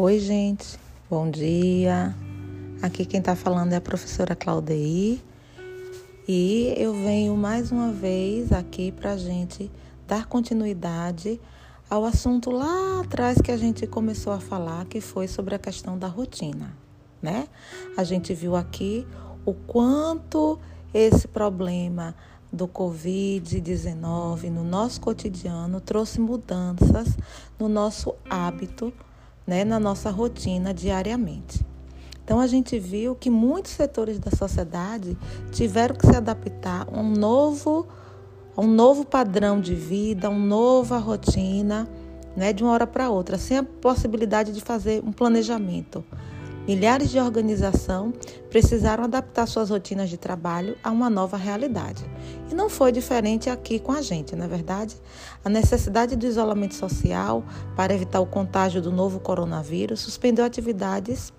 Oi, gente, bom dia. Aqui quem está falando é a professora Claudeir e eu venho mais uma vez aqui para a gente dar continuidade ao assunto lá atrás que a gente começou a falar, que foi sobre a questão da rotina, né? A gente viu aqui o quanto esse problema do Covid-19 no nosso cotidiano trouxe mudanças no nosso hábito né, na nossa rotina diariamente. Então a gente viu que muitos setores da sociedade tiveram que se adaptar a um novo, a um novo padrão de vida, uma nova rotina, né, de uma hora para outra, sem a possibilidade de fazer um planejamento. Milhares de organizações precisaram adaptar suas rotinas de trabalho a uma nova realidade. E não foi diferente aqui com a gente, na é verdade. A necessidade do isolamento social para evitar o contágio do novo coronavírus suspendeu atividades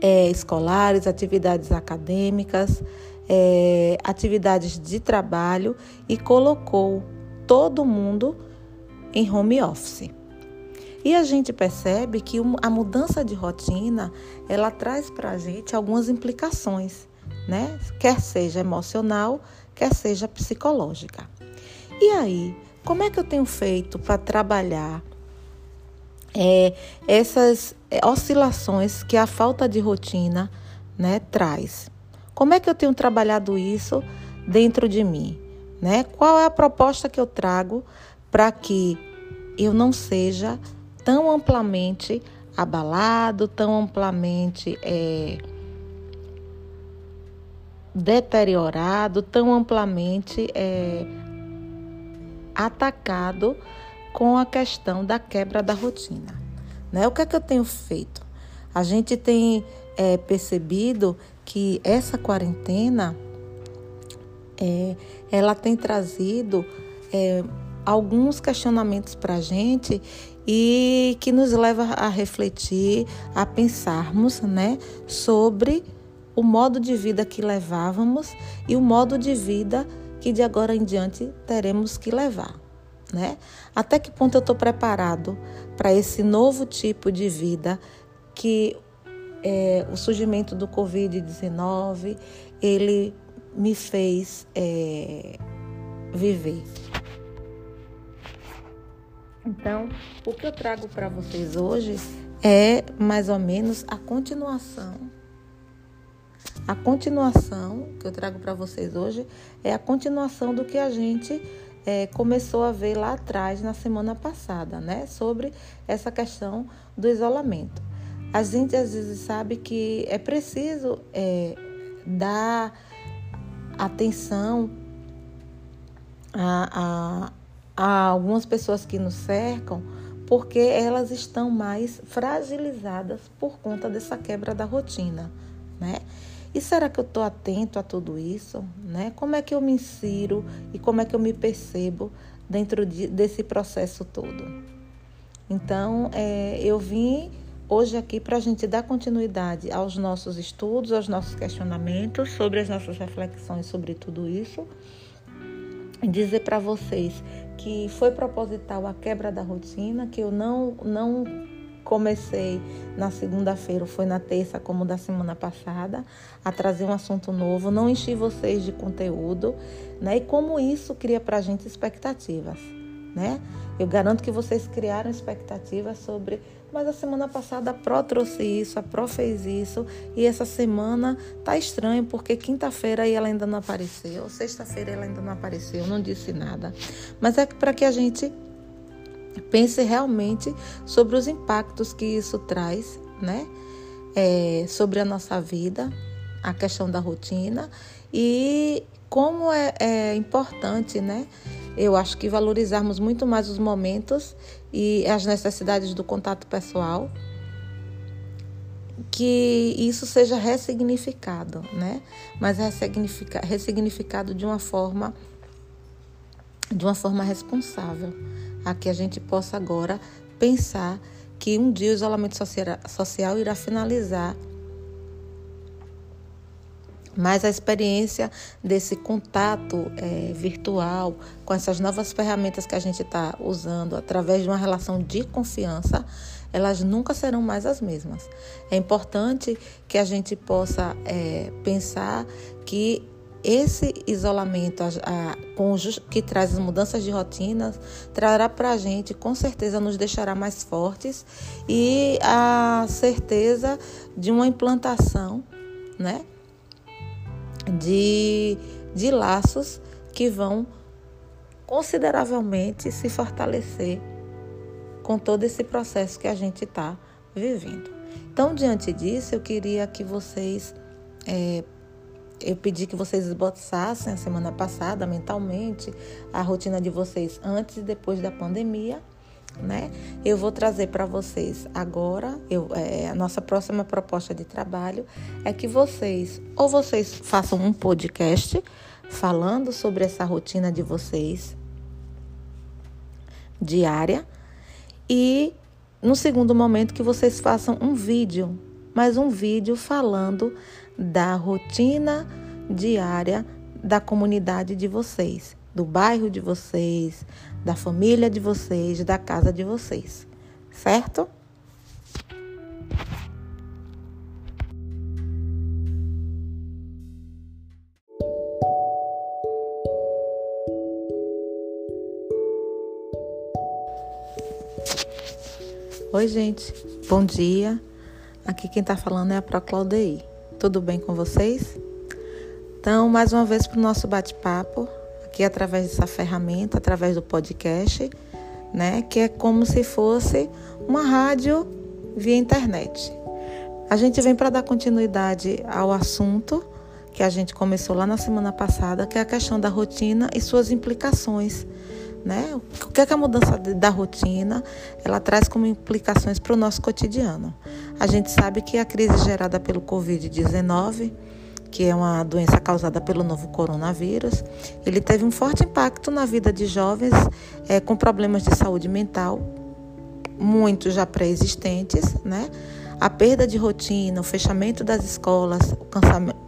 é, escolares, atividades acadêmicas, é, atividades de trabalho e colocou todo mundo em home office. E a gente percebe que a mudança de rotina, ela traz para a gente algumas implicações, né? Quer seja emocional, quer seja psicológica. E aí, como é que eu tenho feito para trabalhar é, essas é, oscilações que a falta de rotina né, traz? Como é que eu tenho trabalhado isso dentro de mim? Né? Qual é a proposta que eu trago para que eu não seja tão amplamente abalado, tão amplamente é, deteriorado, tão amplamente é, atacado com a questão da quebra da rotina. Né? O que é que eu tenho feito? A gente tem é, percebido que essa quarentena é, ela tem trazido é, alguns questionamentos para a gente e que nos leva a refletir, a pensarmos né, sobre o modo de vida que levávamos e o modo de vida que de agora em diante teremos que levar. Né? Até que ponto eu estou preparado para esse novo tipo de vida que é, o surgimento do Covid-19 ele me fez é, viver. Então, o que eu trago para vocês hoje é mais ou menos a continuação. A continuação que eu trago para vocês hoje é a continuação do que a gente é, começou a ver lá atrás, na semana passada, né? Sobre essa questão do isolamento. A gente às vezes sabe que é preciso é, dar atenção a, a a algumas pessoas que nos cercam porque elas estão mais fragilizadas por conta dessa quebra da rotina, né? E será que eu estou atento a tudo isso, né? Como é que eu me insiro e como é que eu me percebo dentro de, desse processo todo? Então, é, eu vim hoje aqui para a gente dar continuidade aos nossos estudos, aos nossos questionamentos, sobre as nossas reflexões sobre tudo isso dizer para vocês que foi proposital a quebra da rotina, que eu não não comecei na segunda-feira, foi na terça, como da semana passada, a trazer um assunto novo, não enchi vocês de conteúdo, né? E como isso cria para a gente expectativas, né? Eu garanto que vocês criaram expectativas sobre mas a semana passada a Pro trouxe isso, a Pro fez isso, e essa semana tá estranho, porque quinta-feira ela ainda não apareceu, sexta-feira ela ainda não apareceu, não disse nada. Mas é para que a gente pense realmente sobre os impactos que isso traz, né? É, sobre a nossa vida, a questão da rotina e como é, é importante, né? Eu acho que valorizarmos muito mais os momentos e as necessidades do contato pessoal, que isso seja ressignificado, né? Mas ressignifica, ressignificado de uma forma de uma forma responsável, a que a gente possa agora pensar que um dia o isolamento social irá finalizar mas a experiência desse contato é, virtual com essas novas ferramentas que a gente está usando através de uma relação de confiança, elas nunca serão mais as mesmas. É importante que a gente possa é, pensar que esse isolamento a, a, com, que traz as mudanças de rotinas trará para a gente, com certeza, nos deixará mais fortes e a certeza de uma implantação né, de, de laços que vão consideravelmente se fortalecer com todo esse processo que a gente está vivendo. Então, diante disso, eu queria que vocês é, eu pedi que vocês esboçassem a semana passada mentalmente a rotina de vocês antes e depois da pandemia, né? Eu vou trazer para vocês agora, eu, é, a nossa próxima proposta de trabalho é que vocês, ou vocês façam um podcast falando sobre essa rotina de vocês diária e no segundo momento que vocês façam um vídeo, mas um vídeo falando da rotina diária da comunidade de vocês, do bairro de vocês, da família de vocês, da casa de vocês, certo? Oi, gente. Bom dia. Aqui quem está falando é a Proclaudei. Tudo bem com vocês? Então, mais uma vez para o nosso bate-papo, aqui através dessa ferramenta, através do podcast, né? Que é como se fosse uma rádio via internet. A gente vem para dar continuidade ao assunto que a gente começou lá na semana passada, que é a questão da rotina e suas implicações. Né? O que é que a mudança da rotina ela traz como implicações para o nosso cotidiano? A gente sabe que a crise gerada pelo Covid-19, que é uma doença causada pelo novo coronavírus, ele teve um forte impacto na vida de jovens é, com problemas de saúde mental, muitos já pré-existentes, né? a perda de rotina, o fechamento das escolas, o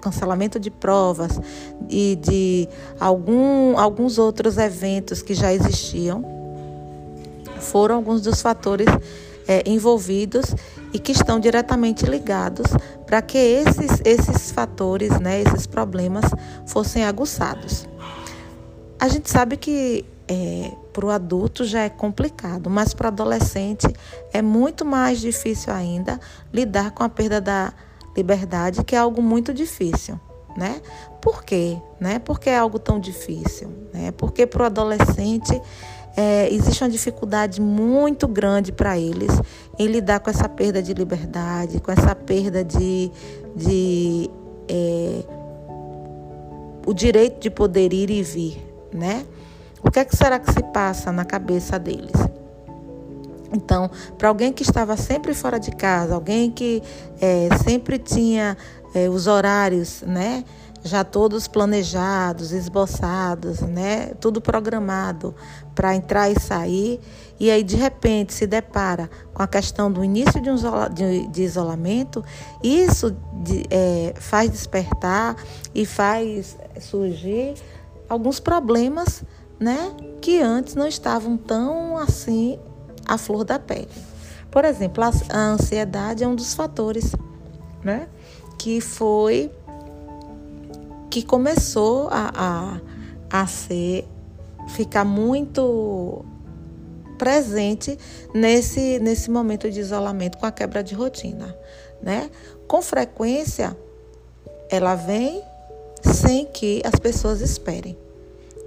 cancelamento de provas e de algum, alguns outros eventos que já existiam, foram alguns dos fatores é, envolvidos e que estão diretamente ligados para que esses, esses fatores, né, esses problemas fossem aguçados. A gente sabe que é, para o adulto já é complicado, mas para o adolescente é muito mais difícil ainda lidar com a perda da liberdade, que é algo muito difícil. Né? Por quê? Né? Por que é algo tão difícil? Né? Porque para o adolescente é, existe uma dificuldade muito grande para eles em lidar com essa perda de liberdade, com essa perda de, de é, o direito de poder ir e vir, né? O que, é que será que se passa na cabeça deles? Então, para alguém que estava sempre fora de casa, alguém que é, sempre tinha é, os horários, né? Já todos planejados, esboçados, né? Tudo programado para entrar e sair. E aí, de repente, se depara com a questão do início de, um de, de isolamento. Isso de, é, faz despertar e faz surgir alguns problemas né, que antes não estavam tão assim à flor da pele. Por exemplo, a, a ansiedade é um dos fatores, né, que foi que começou a, a, a ser ficar muito presente nesse, nesse momento de isolamento com a quebra de rotina, né? Com frequência, ela vem sem que as pessoas esperem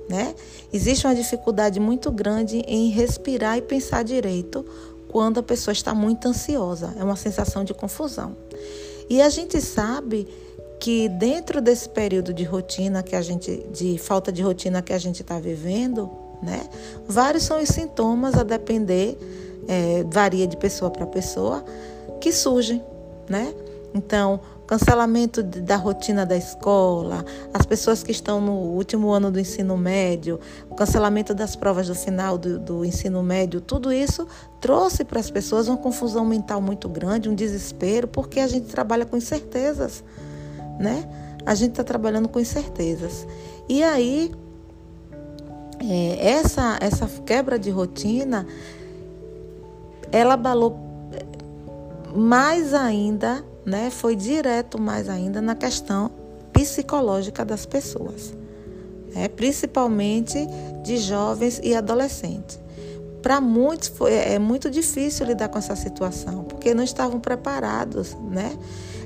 né? Existe uma dificuldade muito grande em respirar e pensar direito quando a pessoa está muito ansiosa. É uma sensação de confusão. E a gente sabe que dentro desse período de rotina que a gente, de falta de rotina que a gente está vivendo, né? Vários são os sintomas a depender, é, varia de pessoa para pessoa, que surgem, né? Então, cancelamento da rotina da escola, as pessoas que estão no último ano do ensino médio, o cancelamento das provas do final do, do ensino médio, tudo isso trouxe para as pessoas uma confusão mental muito grande, um desespero, porque a gente trabalha com incertezas, né? A gente está trabalhando com incertezas. E aí, é, essa, essa quebra de rotina, ela abalou mais ainda, né, foi direto mais ainda na questão psicológica das pessoas, né, principalmente de jovens e adolescentes. Para muitos foi, é muito difícil lidar com essa situação, porque não estavam preparados, né?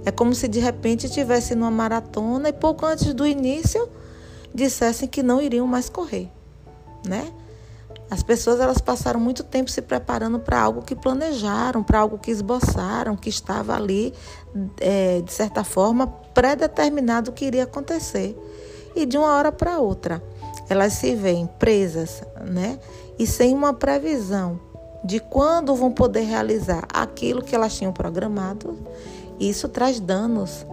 É como se de repente estivesse numa maratona e pouco antes do início dissessem que não iriam mais correr, né? As pessoas elas passaram muito tempo se preparando para algo que planejaram, para algo que esboçaram, que estava ali, é, de certa forma, pré-determinado que iria acontecer. E de uma hora para outra, elas se veem presas, né? E sem uma previsão de quando vão poder realizar aquilo que elas tinham programado. Isso traz danos,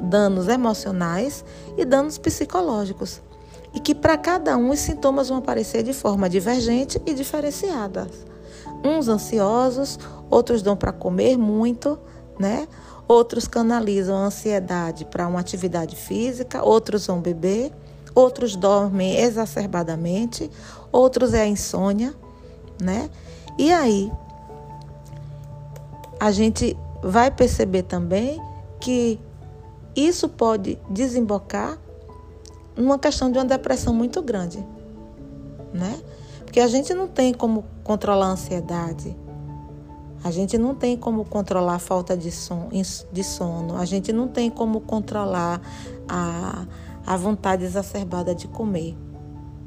danos emocionais e danos psicológicos e que para cada um os sintomas vão aparecer de forma divergente e diferenciada. Uns ansiosos, outros dão para comer muito, né? Outros canalizam a ansiedade para uma atividade física, outros vão beber, outros dormem exacerbadamente, outros é a insônia, né? E aí a gente vai perceber também que isso pode desembocar numa questão de uma depressão muito grande, né? Porque a gente não tem como controlar a ansiedade, a gente não tem como controlar a falta de, son, de sono, a gente não tem como controlar a, a vontade exacerbada de comer,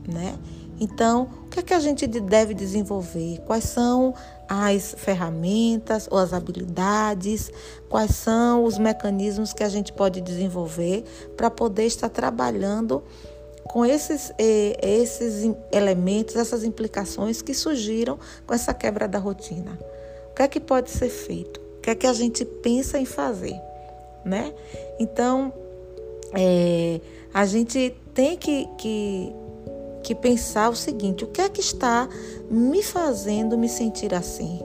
né? Então, o que é que a gente deve desenvolver? Quais são as ferramentas ou as habilidades? Quais são os mecanismos que a gente pode desenvolver para poder estar trabalhando com esses, esses elementos, essas implicações que surgiram com essa quebra da rotina? O que é que pode ser feito? O que é que a gente pensa em fazer? Né? Então, é, a gente tem que, que que pensar o seguinte: o que é que está me fazendo me sentir assim?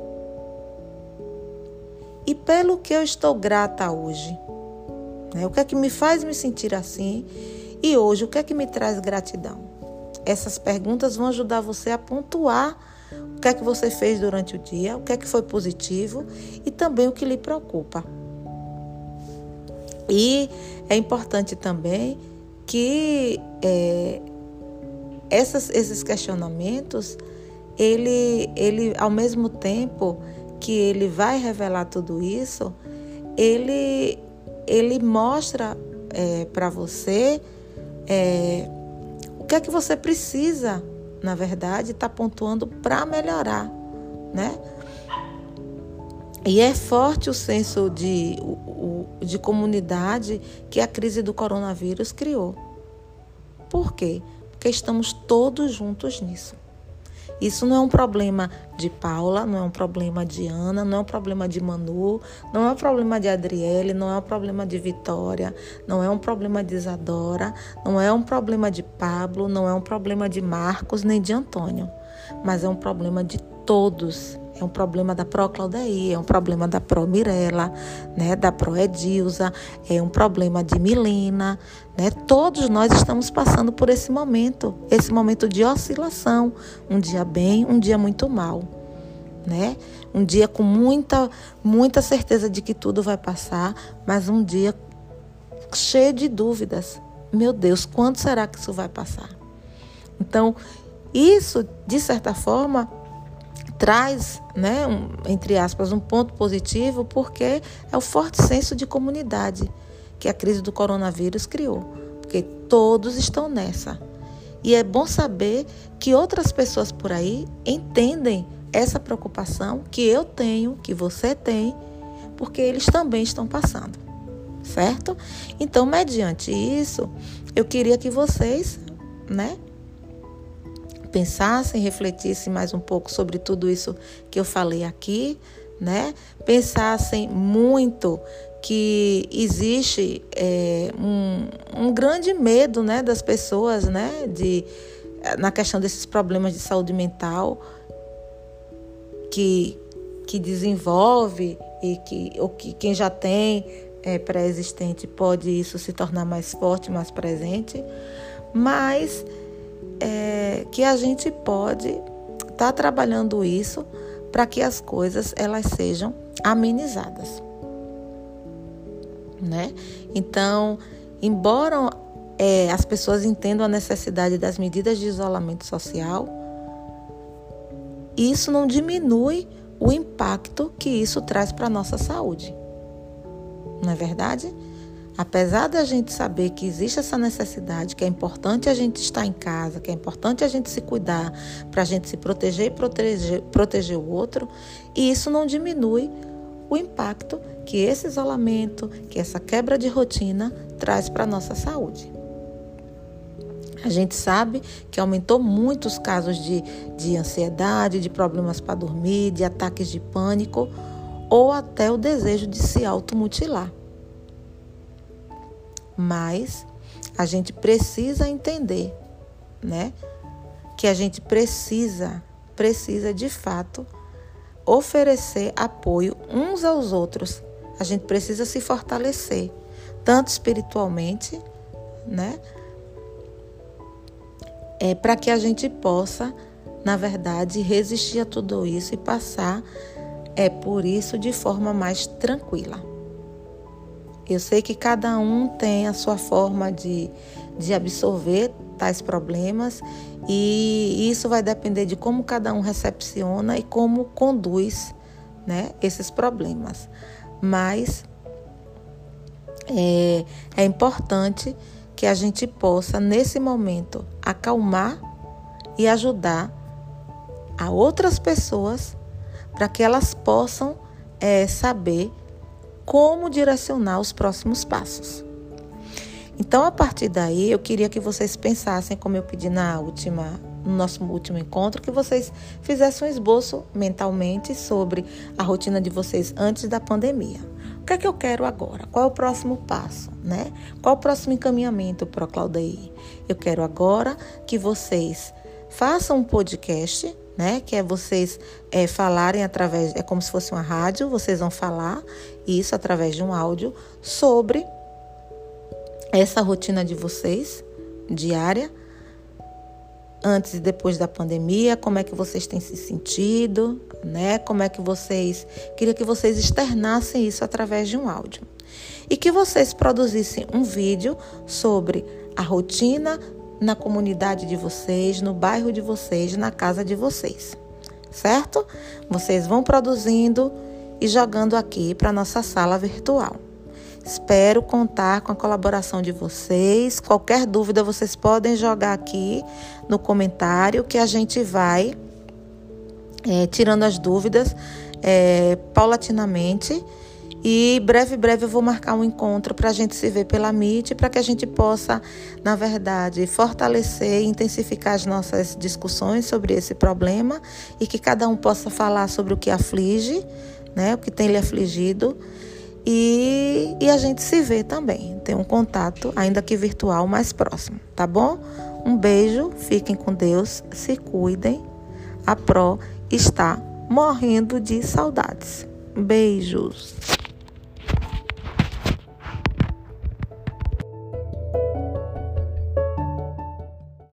E pelo que eu estou grata hoje? Né? O que é que me faz me sentir assim? E hoje, o que é que me traz gratidão? Essas perguntas vão ajudar você a pontuar o que é que você fez durante o dia, o que é que foi positivo e também o que lhe preocupa. E é importante também que é, essas, esses questionamentos, ele, ele, ao mesmo tempo que ele vai revelar tudo isso, ele, ele mostra é, para você é, o que é que você precisa, na verdade, está pontuando para melhorar, né? E é forte o senso de, de comunidade que a crise do coronavírus criou. Por quê? Porque estamos todos juntos nisso. Isso não é um problema de Paula, não é um problema de Ana, não é um problema de Manu, não é um problema de Adriele, não é um problema de Vitória, não é um problema de Isadora, não é um problema de Pablo, não é um problema de Marcos nem de Antônio, mas é um problema de todos é um problema da Pro Claudeia, é um problema da Pro Mirella, né, da Pro Edilza, é um problema de Milena, né? Todos nós estamos passando por esse momento, esse momento de oscilação, um dia bem, um dia muito mal, né? Um dia com muita muita certeza de que tudo vai passar, mas um dia cheio de dúvidas. Meu Deus, quando será que isso vai passar? Então, isso, de certa forma, traz, né, um, entre aspas, um ponto positivo, porque é o forte senso de comunidade que a crise do coronavírus criou, porque todos estão nessa. E é bom saber que outras pessoas por aí entendem essa preocupação que eu tenho, que você tem, porque eles também estão passando, certo? Então, mediante isso, eu queria que vocês, né, pensassem, refletissem mais um pouco sobre tudo isso que eu falei aqui, né? Pensassem muito que existe é, um, um grande medo, né, das pessoas, né, de na questão desses problemas de saúde mental que que desenvolve e que ou que quem já tem é, pré-existente pode isso se tornar mais forte, mais presente, mas é, que a gente pode estar tá trabalhando isso para que as coisas elas sejam amenizadas, né? Então, embora é, as pessoas entendam a necessidade das medidas de isolamento social, isso não diminui o impacto que isso traz para a nossa saúde. Não é verdade? Apesar da gente saber que existe essa necessidade, que é importante a gente estar em casa, que é importante a gente se cuidar para a gente se proteger e proteger, proteger o outro, e isso não diminui o impacto que esse isolamento, que essa quebra de rotina traz para a nossa saúde. A gente sabe que aumentou muito os casos de, de ansiedade, de problemas para dormir, de ataques de pânico ou até o desejo de se automutilar. Mas a gente precisa entender, né? Que a gente precisa, precisa de fato oferecer apoio uns aos outros. A gente precisa se fortalecer, tanto espiritualmente, né? É para que a gente possa, na verdade, resistir a tudo isso e passar é por isso de forma mais tranquila. Eu sei que cada um tem a sua forma de, de absorver tais problemas e isso vai depender de como cada um recepciona e como conduz né, esses problemas. Mas é, é importante que a gente possa, nesse momento, acalmar e ajudar a outras pessoas para que elas possam é, saber como direcionar os próximos passos. Então, a partir daí, eu queria que vocês pensassem, como eu pedi na última, no nosso último encontro, que vocês fizessem um esboço mentalmente sobre a rotina de vocês antes da pandemia. O que é que eu quero agora? Qual é o próximo passo, né? Qual é o próximo encaminhamento para a Claudaí? Eu quero agora que vocês façam um podcast né? Que é vocês é, falarem através, é como se fosse uma rádio, vocês vão falar isso através de um áudio sobre essa rotina de vocês diária, antes e depois da pandemia, como é que vocês têm se sentido, né? Como é que vocês. Queria que vocês externassem isso através de um áudio. E que vocês produzissem um vídeo sobre a rotina na comunidade de vocês, no bairro de vocês, na casa de vocês. Certo? Vocês vão produzindo e jogando aqui para nossa sala virtual. Espero contar com a colaboração de vocês. Qualquer dúvida vocês podem jogar aqui no comentário que a gente vai é, tirando as dúvidas é, paulatinamente e breve, breve eu vou marcar um encontro para a gente se ver pela Meet, para que a gente possa, na verdade, fortalecer e intensificar as nossas discussões sobre esse problema e que cada um possa falar sobre o que aflige, né, o que tem lhe afligido. E, e a gente se vê também, tem um contato, ainda que virtual, mais próximo, tá bom? Um beijo, fiquem com Deus, se cuidem. A Pro está morrendo de saudades. Beijos.